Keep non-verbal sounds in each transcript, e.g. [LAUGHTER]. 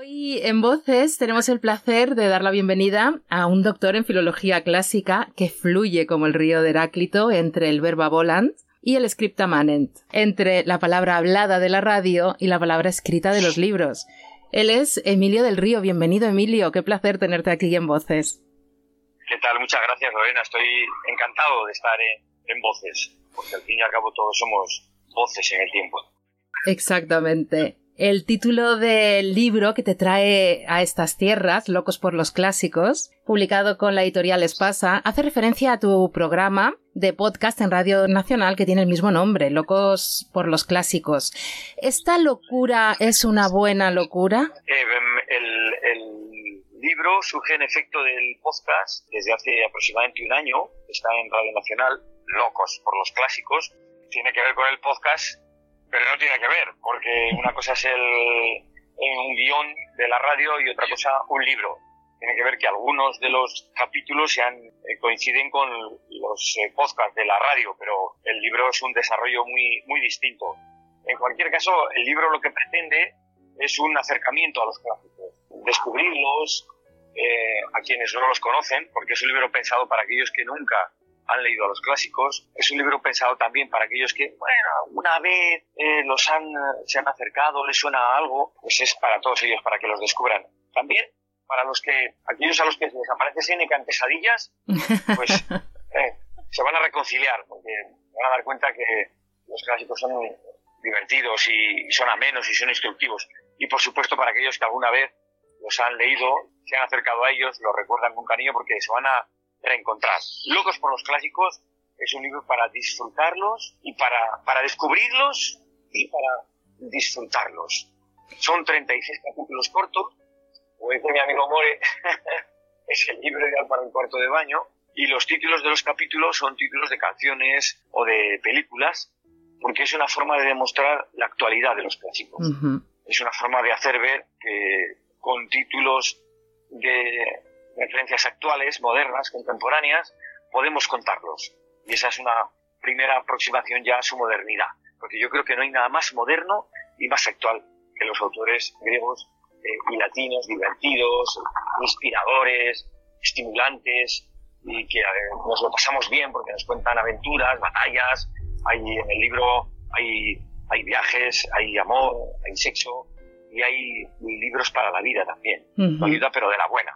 Hoy en Voces tenemos el placer de dar la bienvenida a un doctor en filología clásica que fluye como el río de Heráclito entre el verba volant y el scripta manent, entre la palabra hablada de la radio y la palabra escrita de los libros. Él es Emilio del Río. Bienvenido, Emilio. Qué placer tenerte aquí en Voces. ¿Qué tal? Muchas gracias, Lorena. Estoy encantado de estar en, Voces, porque al fin y al cabo todos somos voces en el tiempo. Exactamente. El título del libro que te trae a estas tierras, Locos por los Clásicos, publicado con la editorial Espasa, hace referencia a tu programa de podcast en Radio Nacional que tiene el mismo nombre, Locos por los Clásicos. ¿Esta locura es una buena locura? Eh, el, el, libro surge en efecto del podcast desde hace aproximadamente un año, está en Radio Nacional, Locos por los Clásicos. Tiene que ver con el podcast pero no tiene que ver, porque una cosa es el, un guion de la radio y otra cosa un libro. Tiene que ver que algunos de los capítulos sean, eh, coinciden con los eh, podcasts de la radio, pero el libro es un desarrollo muy, muy distinto. En cualquier caso, el libro lo que pretende es un acercamiento a los clásicos, descubrirlos eh, a quienes no los conocen, porque es un libro pensado para aquellos que nunca han leído a los clásicos. Es un libro pensado también para aquellos que, bueno, una vez eh, los han, se han acercado, les suena algo, pues es para todos ellos, para que los descubran. También para los que, aquellos a los que les aparece Seneca en pesadillas, [LAUGHS] pues eh, se van a reconciliar, porque van a dar cuenta que los clásicos son divertidos y, son amenos y son instructivos. Y por supuesto para aquellos que alguna vez los han leído, se han acercado a ellos, los recuerdan con cariño porque se van a reencontrar. Locos por los clásicos es un libro para disfrutarlos y para, para descubrirlos y para disfrutarlos. Son 36 capítulos cortos, como dice mi amigo More, [LAUGHS] es el libro ideal para un cuarto de baño, y los títulos de los capítulos son títulos de canciones o de películas, porque es una forma de demostrar la actualidad de los clásicos. Es una forma de hacer ver que con títulos de referencias actuales, modernas, contemporáneas, podemos contarlos. Y esa es una primera aproximación ya a su modernidad, porque yo creo que no hay nada más moderno y más actual que los autores griegos eh, y latinos, divertidos, inspiradores, estimulantes, y que nos lo pasamos bien porque nos cuentan aventuras, batallas, hay en el libro hay, hay viajes, hay amor, hay sexo y hay libros para la vida también, la vida pero de la buena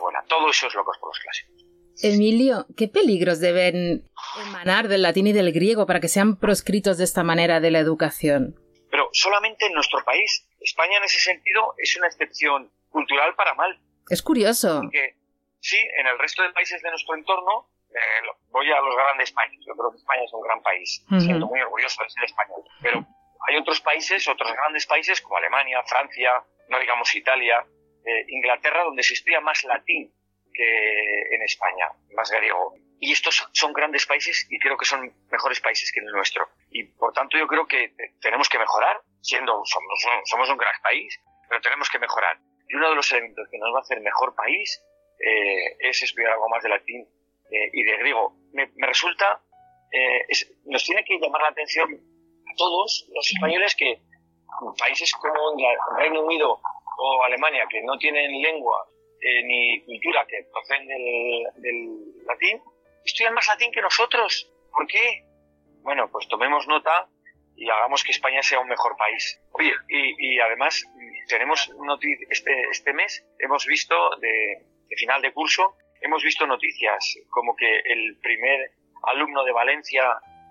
buena. Todo eso es locos por los clásicos. Emilio, ¿qué peligros deben emanar del latín y del griego para que sean proscritos de esta manera de la educación? Pero solamente en nuestro país. España en ese sentido es una excepción cultural para mal. Es curioso. Porque, sí, en el resto de países de nuestro entorno, eh, voy a los grandes países. Yo creo que España es un gran país. Siento muy orgulloso de ser español. Pero hay otros países, otros grandes países como Alemania, Francia, no digamos Italia, eh, Inglaterra, donde se estudia más latín que en España, más griego. Y estos son grandes países y creo que son mejores países que el nuestro. Y por tanto yo creo que tenemos que mejorar, siendo somos, un gran país, pero tenemos que mejorar. Y uno de los elementos que nos va a hacer mejor país eh, es estudiar algo más de latín eh, y de griego. Me, resulta, nos tiene que llamar la atención a todos los españoles que países como el Reino Unido o Alemania, que no tienen lengua eh, ni cultura que proceden del, latín, estudian más latín que nosotros. ¿Por qué? Bueno, pues tomemos nota y hagamos que España sea un mejor país. Oye, y, además tenemos este, este mes hemos visto de, final de curso, hemos visto noticias como que el primer alumno de Valencia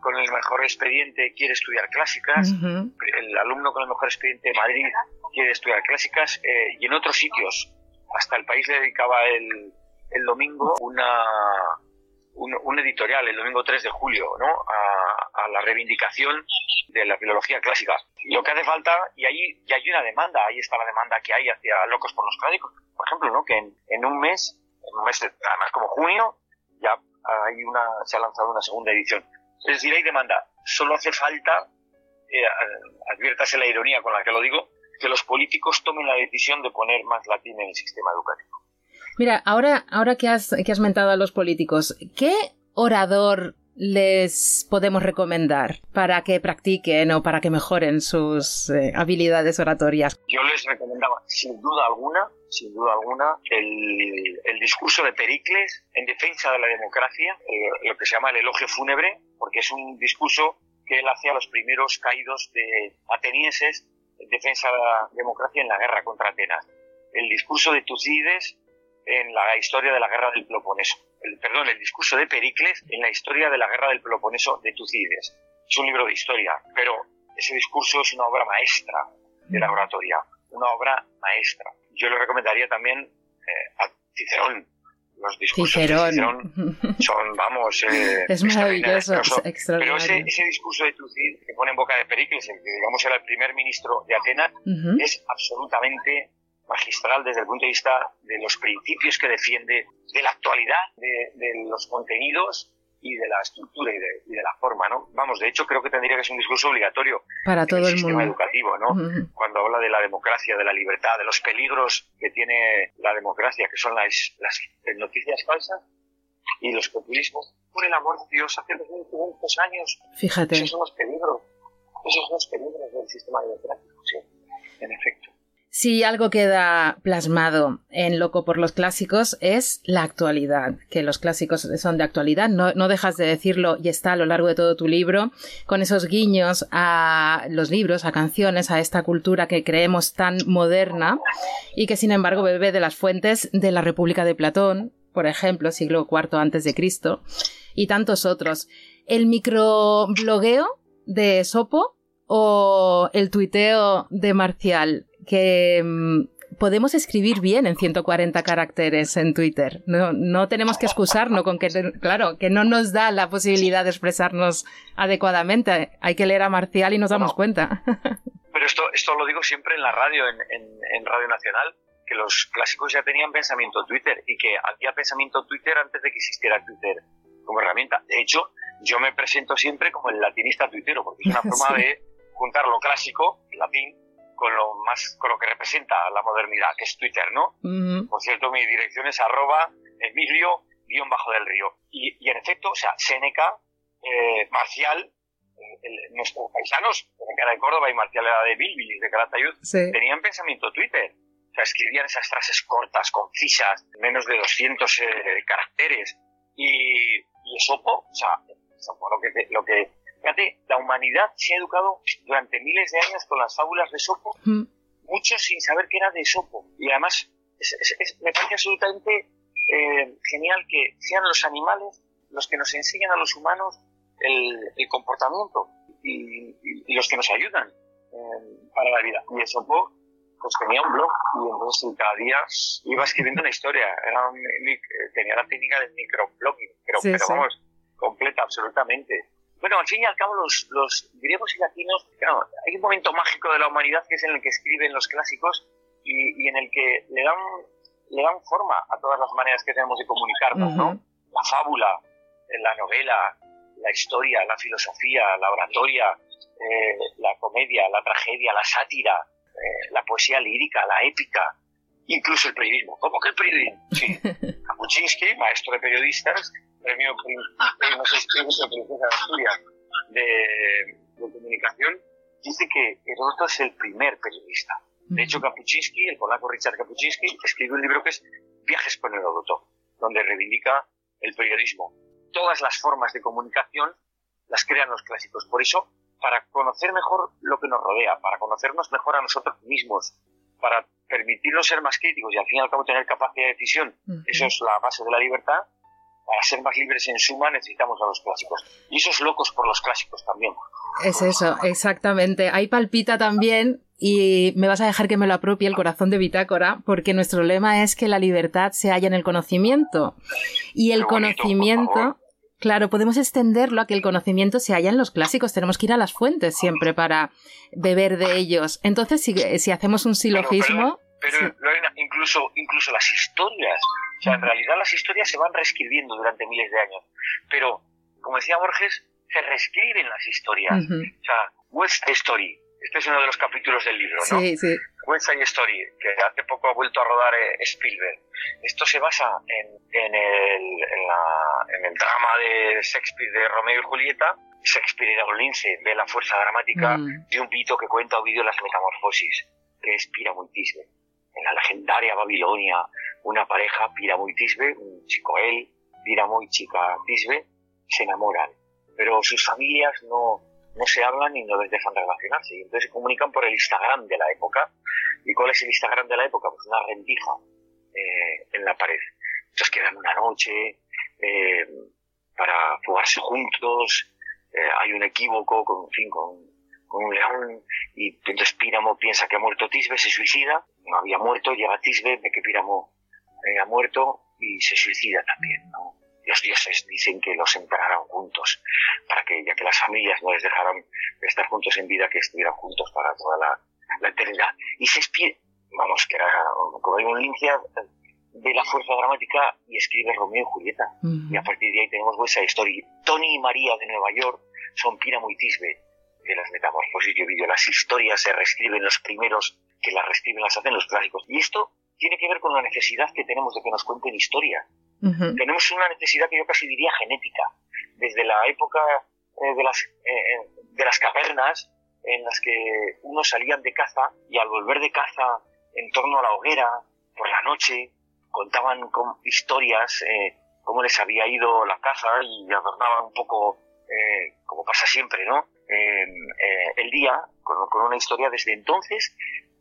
con el mejor expediente quiere estudiar clásicas, el alumno con el mejor expediente de Madrid quiere estudiar clásicas eh, y en otros sitios. Hasta el país le dedicaba el, el domingo una, un, editorial, el domingo 3 de julio, ¿no? A, a, la reivindicación de la filología clásica. Lo que hace falta, y ahí y hay una demanda, ahí está la demanda que hay hacia Locos por los Clásicos, por ejemplo, ¿no? Que en, en un mes, en un mes, además como junio, ya hay una, se ha lanzado una segunda edición. Es decir, hay demanda. Solo hace falta, eh, adviértase la ironía con la que lo digo, que los políticos tomen la decisión de poner más latín en el sistema educativo. Mira, ahora, ahora que has, que has mentado a los políticos, ¿qué orador les podemos recomendar para que practiquen o para que mejoren sus eh, habilidades oratorias? Yo les recomendaba, sin duda alguna, sin duda alguna, el, discurso de Pericles en defensa de la democracia, eh, lo que se llama el elogio fúnebre, porque es un discurso que él hacía a los primeros caídos de atenienses en defensa de la democracia en la guerra contra Atenas. El discurso de Tucídides en la historia de la guerra del Peloponeso. El, perdón, el discurso de Pericles en la historia de la guerra del Peloponeso de Tucídides. Es un libro de historia, pero ese discurso es una obra maestra de la oratoria, una obra maestra. Yo le recomendaría también eh, a Cicerón. Los discursos de Cicerón son, vamos, eh, [LAUGHS] es maravilloso, Pero ese, ese, discurso de Tucídides que pone en boca de Pericles, el que digamos era el primer ministro de Atenas, es absolutamente magistral desde el punto de vista de los principios que defiende, de la actualidad, de, los contenidos y de la estructura y de, la forma, ¿no? Vamos, de hecho creo que tendría que ser un discurso obligatorio para todo el, sistema educativo, ¿no? Cuando habla de la democracia, de la libertad, de los peligros que tiene la democracia, que son las, las noticias falsas y los populismos. Por el amor de Dios, hace 2500 años. Fíjate. Esos son los peligros. Esos son los peligros del sistema democrático, sí, en efecto. Si algo queda plasmado en Loco por los clásicos es la actualidad, que los clásicos son de actualidad, no, no, dejas de decirlo y está a lo largo de todo tu libro, con esos guiños a los libros, a canciones, a esta cultura que creemos tan moderna y que sin embargo bebe de las fuentes de la República de Platón, por ejemplo, siglo IV antes de Cristo, y tantos otros. El microblogueo de Sopo o el tuiteo de Marcial que mm, podemos escribir bien en 140 caracteres en Twitter. No, no tenemos que excusarnos con que, claro, que no nos da la posibilidad de expresarnos adecuadamente. Hay que leer a Marcial y nos damos cuenta. [LAUGHS] Pero esto, esto lo digo siempre en la radio, en, en, Radio Nacional, que los clásicos ya tenían pensamiento Twitter y que había pensamiento Twitter antes de que existiera Twitter como herramienta. De hecho, yo me presento siempre como el latinista tuitero, porque es una [LAUGHS] forma de juntar lo clásico, latín, con lo más con lo que representa la modernidad, que es Twitter, ¿no? Por cierto, mi dirección es arroba emilio guion bajo del río. Y, en efecto, o sea, Seneca, eh, Marcial, eh, nuestros paisanos, Seneca era de Córdoba y Marcial era de Bilbilis, de Calatayud, tenían pensamiento Twitter. O sea, escribían esas frases cortas, concisas, menos de 200 eh, caracteres. Y, y Esopo, o sea, lo que, lo que Fíjate, la humanidad se ha educado durante miles de años con las fábulas de Sopo, muchos sin saber que era de Sopo. Y además, me parece absolutamente eh, genial que sean los animales los que nos enseñan a los humanos el, comportamiento y, los que nos ayudan eh, para la vida. Y Sopo pues tenía un blog y entonces cada día iba escribiendo una historia. tenía la técnica del microblogging, pero, pero vamos, completa, absolutamente. Bueno, al fin y al cabo los, los griegos y latinos, claro, hay un momento mágico de la humanidad que es en el que escriben los clásicos y, y en el que le dan, le dan forma a todas las maneras que tenemos de comunicarnos, ¿no? La fábula, la novela, la historia, la filosofía, la oratoria, eh, la comedia, la tragedia, la sátira, eh, la poesía lírica, la épica, incluso el periodismo. ¿Cómo que el periodismo? Sí. [LAUGHS] Kapuczynski, maestro de periodistas, premio, no sé si es de de, comunicación, dice que Heródoto es el primer periodista. De hecho, Kapuczynski, el polaco Richard Kapuczynski, escribió un libro que es Viajes con Heródoto, donde reivindica el periodismo. Todas las formas de comunicación las crean los clásicos. Por eso, para conocer mejor lo que nos rodea, para conocernos mejor a nosotros mismos, para permitirnos ser más críticos y al fin y al cabo tener capacidad de decisión, eso es la base de la libertad, para ser más libres en suma necesitamos a los clásicos. Y esos locos por los clásicos también. Es eso, exactamente. Ahí palpita también, y me vas a dejar que me lo apropie el corazón de Bitácora, porque nuestro lema es que la libertad se halla en el conocimiento. Y el conocimiento, claro, podemos extenderlo a que el conocimiento se halla en los clásicos. Tenemos que ir a las fuentes siempre para beber de ellos. Entonces, si, si hacemos un silogismo. Pero, Lorena, incluso, incluso las historias. O sea, en realidad las historias se van reescribiendo durante miles de años. Pero, como decía Borges, se reescriben las historias. O sea, West Story, Este es uno de los capítulos del libro, ¿no? Sí, sí. West Side Story, que hace poco ha vuelto a rodar eh, Spielberg. Esto se basa en, en, el, en, la, en el drama de Shakespeare de Romeo y Julieta. Shakespeare era un lince, ve la fuerza dramática Mm. de un pito que cuenta Ovidio las metamorfosis, que es Piramuitisbe. En la legendaria Babilonia, una pareja, Piramuitisbe, un chico él, Piramu y chica Tisbe, se enamoran. Pero sus familias no, no se hablan y no les dejan relacionarse. Y entonces se comunican por el Instagram de la época. ¿Y cuál es el Instagram de la época? Pues una rendija eh, en la pared. Entonces quedan una noche eh, para fugarse juntos. eh, hay un equívoco con, en fin, con, con un león y entonces Píramo piensa que ha muerto Tisbe, se suicida. No había muerto, llega Tisbe, ve que Píramo eh, ha muerto y se suicida también. ¿no? Los dioses dicen que los enterrarán juntos para que, ya que las familias no les dejaron estar juntos en vida, que estuvieran juntos para toda la, la eternidad. Y Shakespeare, vamos, que era como digo, un lincia de la fuerza dramática y escribe Romeo y Julieta. Mm. Y a partir de ahí tenemos West Story. Tony y María de Nueva York son Píramo y Tisbe de las metamorfosis de Ovidio. Las historias se reescriben los primeros que las reescriben las hacen los clásicos. Y esto tiene que ver con la necesidad que tenemos de que nos cuenten historia. Tenemos una necesidad que yo casi diría genética. Desde la época eh, de, las, eh, de las cavernas, en las que unos salían de caza y al volver de caza en torno a la hoguera, por la noche, contaban con historias, eh, cómo les había ido la caza y adornaban un poco, eh, como pasa siempre, ¿no? Eh, el día con, con una historia desde entonces,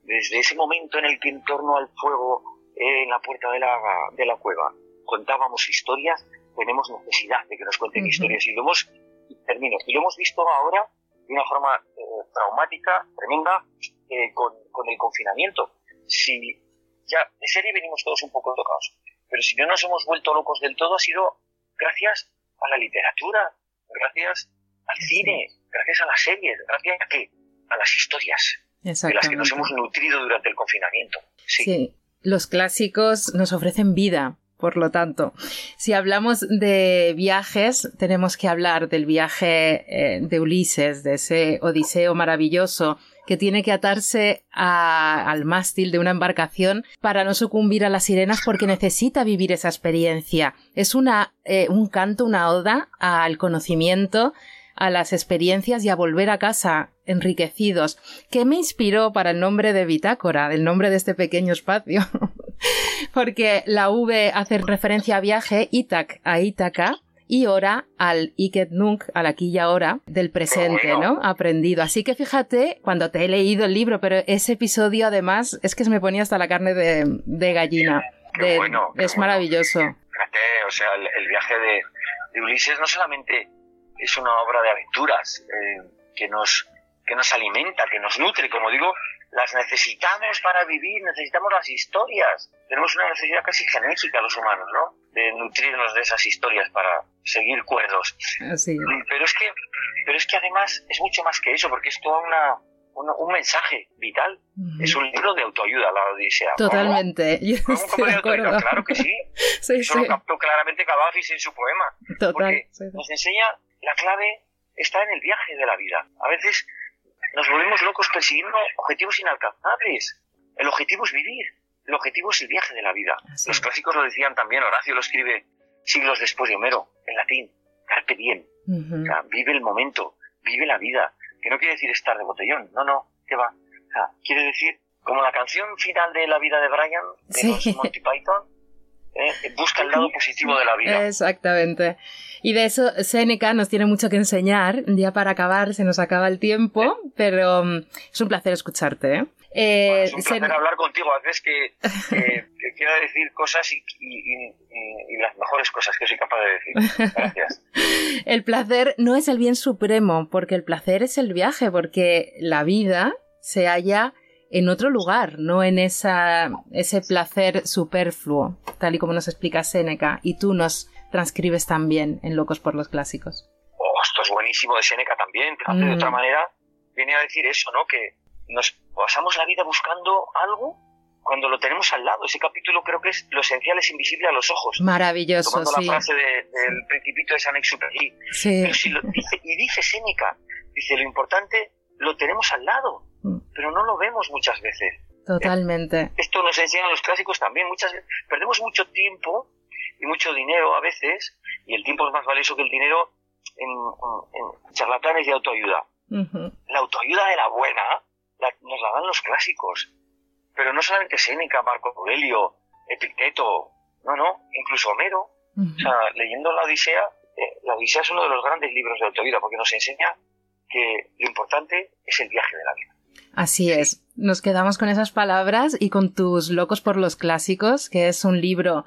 desde ese momento en el que en torno al fuego eh, en la puerta de la, de la cueva contábamos historias, tenemos necesidad de que nos cuenten historias y lo hemos, y termino, y lo hemos visto ahora de una forma eh, traumática, tremenda, eh, con, con el confinamiento. Si ya de serie venimos todos un poco tocados, pero si no nos hemos vuelto locos del todo ha sido gracias a la literatura, gracias al cine, gracias a las series, gracias a qué? A las historias de las que nos hemos nutrido durante el confinamiento. Sí. Sí, los clásicos nos ofrecen vida, por lo tanto. Si hablamos de viajes, tenemos que hablar del viaje eh, de Ulises, de ese odiseo maravilloso que tiene que atarse a- al mástil de una embarcación para no sucumbir a las sirenas porque necesita vivir esa experiencia. Es una, eh, un canto, una oda al conocimiento, a las experiencias y a volver a casa enriquecidos. ¿Qué me inspiró para el nombre de Bitácora, el nombre de este pequeño espacio? [LAUGHS] Porque la V hace referencia a viaje, Itac a Ítaca, y hora al Iket Nunc, al aquí y ahora, del presente. ¿no? Aprendido. Así que fíjate, cuando te he leído el libro, pero ese episodio además es que se me ponía hasta la carne de, de gallina. De- bueno, es bueno. maravilloso. Fíjate, o sea, el, el viaje de, de Ulises no solamente es una obra de aventuras eh, que nos que nos alimenta, que nos nutre, como digo, las necesitamos para vivir, necesitamos las historias. Tenemos una necesidad casi genética los humanos, ¿no? De nutrirnos de esas historias para seguir cuerdos. Así es. Pero es que, pero es que además es mucho más que eso, porque es toda una, una- un mensaje vital. Ujú. Es un libro de autoayuda, la Odisea. Totalmente. Yo ¿Cómo? ¿Cómo estoy de acuerdo. Claro que sí. [LAUGHS] Sí, Eso sí. lo captó claramente Cavafis en su poema. Total. Porque sí, sí. nos enseña la clave está en el viaje de la vida. A veces nos volvemos locos persiguiendo objetivos inalcanzables. El objetivo es vivir. El objetivo es el viaje de la vida. Así Los es. clásicos lo decían también. Horacio lo escribe siglos después de Homero, en latín. Carpe diem. Ujú. O sea, vive el momento, vive la vida. Que no quiere decir estar de botellón. No, no, que va. O sea, quiere decir, como la canción final de La vida de Brian, de Sí. los Monty Python, eh, busca el lado positivo de la vida. Exactamente. Y de eso Seneca nos tiene mucho que enseñar. Ya para acabar se nos acaba el tiempo, pero mm, es un placer escucharte. ¿eh? Eh, Bueno, es un placer Sen- hablar contigo. A veces que, [LAUGHS] que, quiero decir cosas y, y- y- y- y las mejores cosas que soy capaz de decir. Gracias. [LAUGHS] El placer no es el bien supremo, porque el placer es el viaje, porque la vida se halla en otro lugar, no en esa, ese placer superfluo, tal y como nos explica Séneca, y tú nos transcribes también en Locos por los Clásicos. Oh, esto es buenísimo de Seneca también. Fíjate, Mm. de otra manera, viene a decir eso, ¿no? Que nos pasamos la vida buscando algo cuando lo tenemos al lado. Ese capítulo creo que es lo esencial es invisible a los ojos. Maravilloso, Tomando sí. la frase de- del principito de Saint-Exupéry. Sí, Pero si lo dice, y dice Séneca, dice, lo importante lo tenemos al lado. Pero no lo vemos muchas veces. Totalmente. Esto nos enseñan los clásicos también. Muchas veces perdemos mucho tiempo y mucho dinero a veces, y el tiempo es más valioso que el dinero en, charlatanes de autoayuda. La autoayuda de la buena nos la dan los clásicos. Pero no solamente Séneca, Marco Aurelio, Epicteto, no, no, incluso Homero. O sea, leyendo la Odisea, eh, la Odisea es uno de los grandes libros de autoayuda porque nos enseña que lo importante es el viaje de la vida. Así es. Nos quedamos con esas palabras y con tus Locos por los Clásicos, que es un libro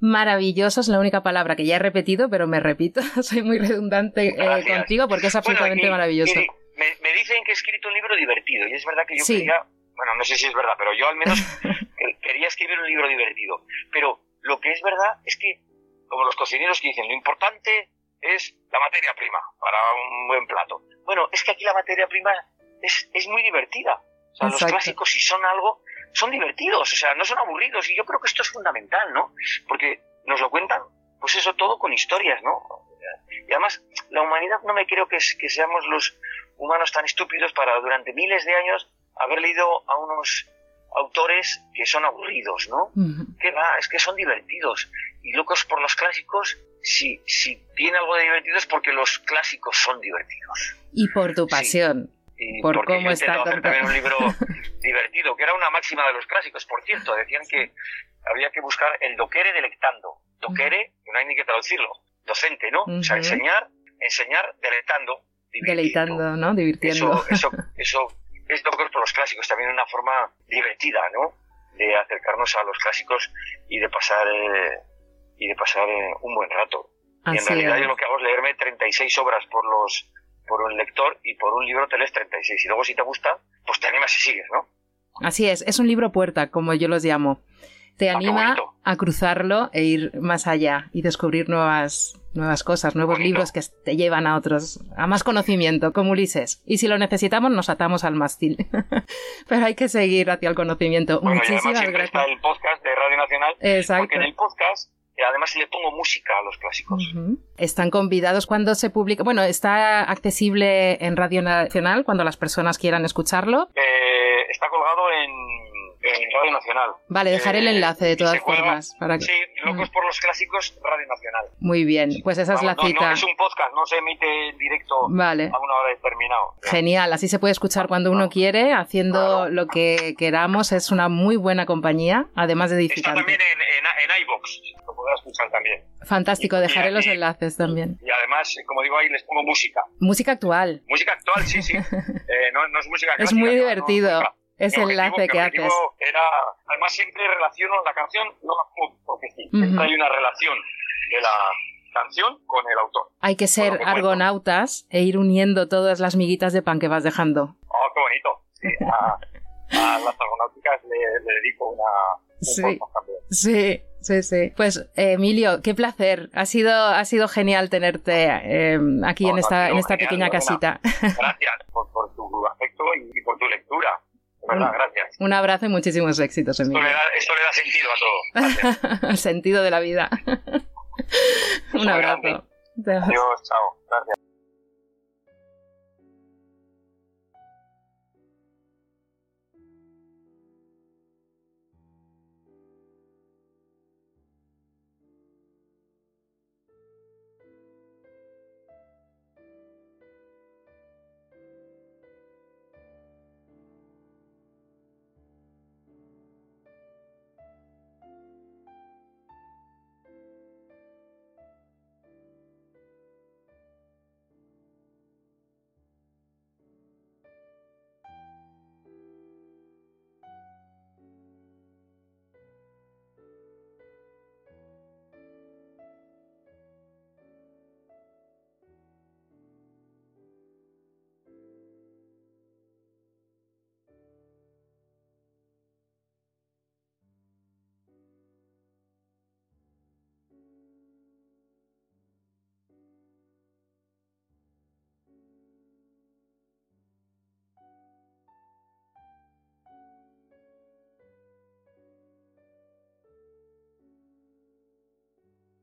maravilloso, es la única palabra que ya he repetido, pero me repito, [LAUGHS] soy muy redundante eh, contigo porque es absolutamente maravilloso. me, dicen que he escrito un libro divertido y es verdad que yo quería, bueno, no sé si es verdad, pero yo al menos [LAUGHS] quería escribir un libro divertido. Pero lo que es verdad es que, como los cocineros que dicen, lo importante es la materia prima para un buen plato. Bueno, es que aquí la materia prima es, es muy divertida. O sea, los clásicos, si son algo, son divertidos, o sea, no son aburridos. Y yo creo que esto es fundamental, ¿no? Porque nos lo cuentan, pues eso todo con historias, ¿no? Y además, la humanidad no me creo que, que seamos los humanos tan estúpidos para durante miles de años haber leído a unos autores que son aburridos, ¿no? ¿Qué va? Es que son divertidos. Y locos por los clásicos, si, si tiene algo de divertido es porque los clásicos son divertidos. Y por tu pasión. Y por porque cómo está hacer también un libro [LAUGHS] divertido, que era una máxima de los clásicos, por cierto. Decían que había que buscar el doquere delectando. Doquere, no hay ni que traducirlo. Docente, ¿no? O sea, enseñar, enseñar delectando. Deleitando, ¿no? Divirtiendo. Eso, eso, [LAUGHS] eso es por los clásicos, también una forma divertida, ¿no? De acercarnos a los clásicos y de pasar, eh, y de pasar eh, un buen rato. y en realidad yo lo que hago es leerme 36 obras por los por un lector y por un libro te lees 36. Y luego si te gusta, pues te animas y sigues, ¿no? Así es, es un libro puerta, como yo los llamo. Te ah, anima a cruzarlo e ir más allá y descubrir nuevas, nuevas cosas, nuevos libros que te llevan a otros, a más conocimiento, como Ulises. Y si lo necesitamos, nos atamos al mástil. [LAUGHS] Pero hay que seguir hacia el conocimiento. Muchísimas gracias. Está el podcast de Radio Nacional. Exacto. Porque en el podcast además le pongo música a los clásicos. Están convidados cuando se publica. Bueno, está accesible en Radio Nacional cuando las personas quieran escucharlo. Eh, está colgado en en Radio Nacional. Vale, dejaré el eh, enlace de todas formas. Para que... Sí, Locos por los Clásicos, Radio Nacional. Muy bien, pues esa es la cita. No, es un podcast, no se emite en directo vale. a una hora determinada. Genial, así se puede escuchar cuando uno quiere, haciendo lo que queramos. Es una muy buena compañía, además de edificante. Está también en, en, iVox, lo podrás escuchar también. Fantástico, dejaré los enlaces también. Y además, como digo ahí, les pongo música. Música actual. Música actual, sí, sí. [LAUGHS] eh, no, no, es música clásica. Es muy divertido ese enlace que haces. Era, además siempre relaciono la canción, no porque sí, hay una relación de la canción con el autor. Hay que ser argonautas e ir uniendo todas las miguitas de pan que vas dejando. Oh, qué bonito. a, las argonáuticas le, dedico una... Sí, sí, sí, sí. Pues Emilio, qué placer. Ha sido, ha sido genial tenerte eh, aquí en esta, en esta pequeña casita. [LAUGHS] Gracias por, por tu afecto y por tu lectura gracias. Un abrazo y muchísimos éxitos. Esto le, da, esto le da sentido a todo. [LAUGHS] El sentido de la vida. [LAUGHS] un abrazo. Adiós, chao. Gracias.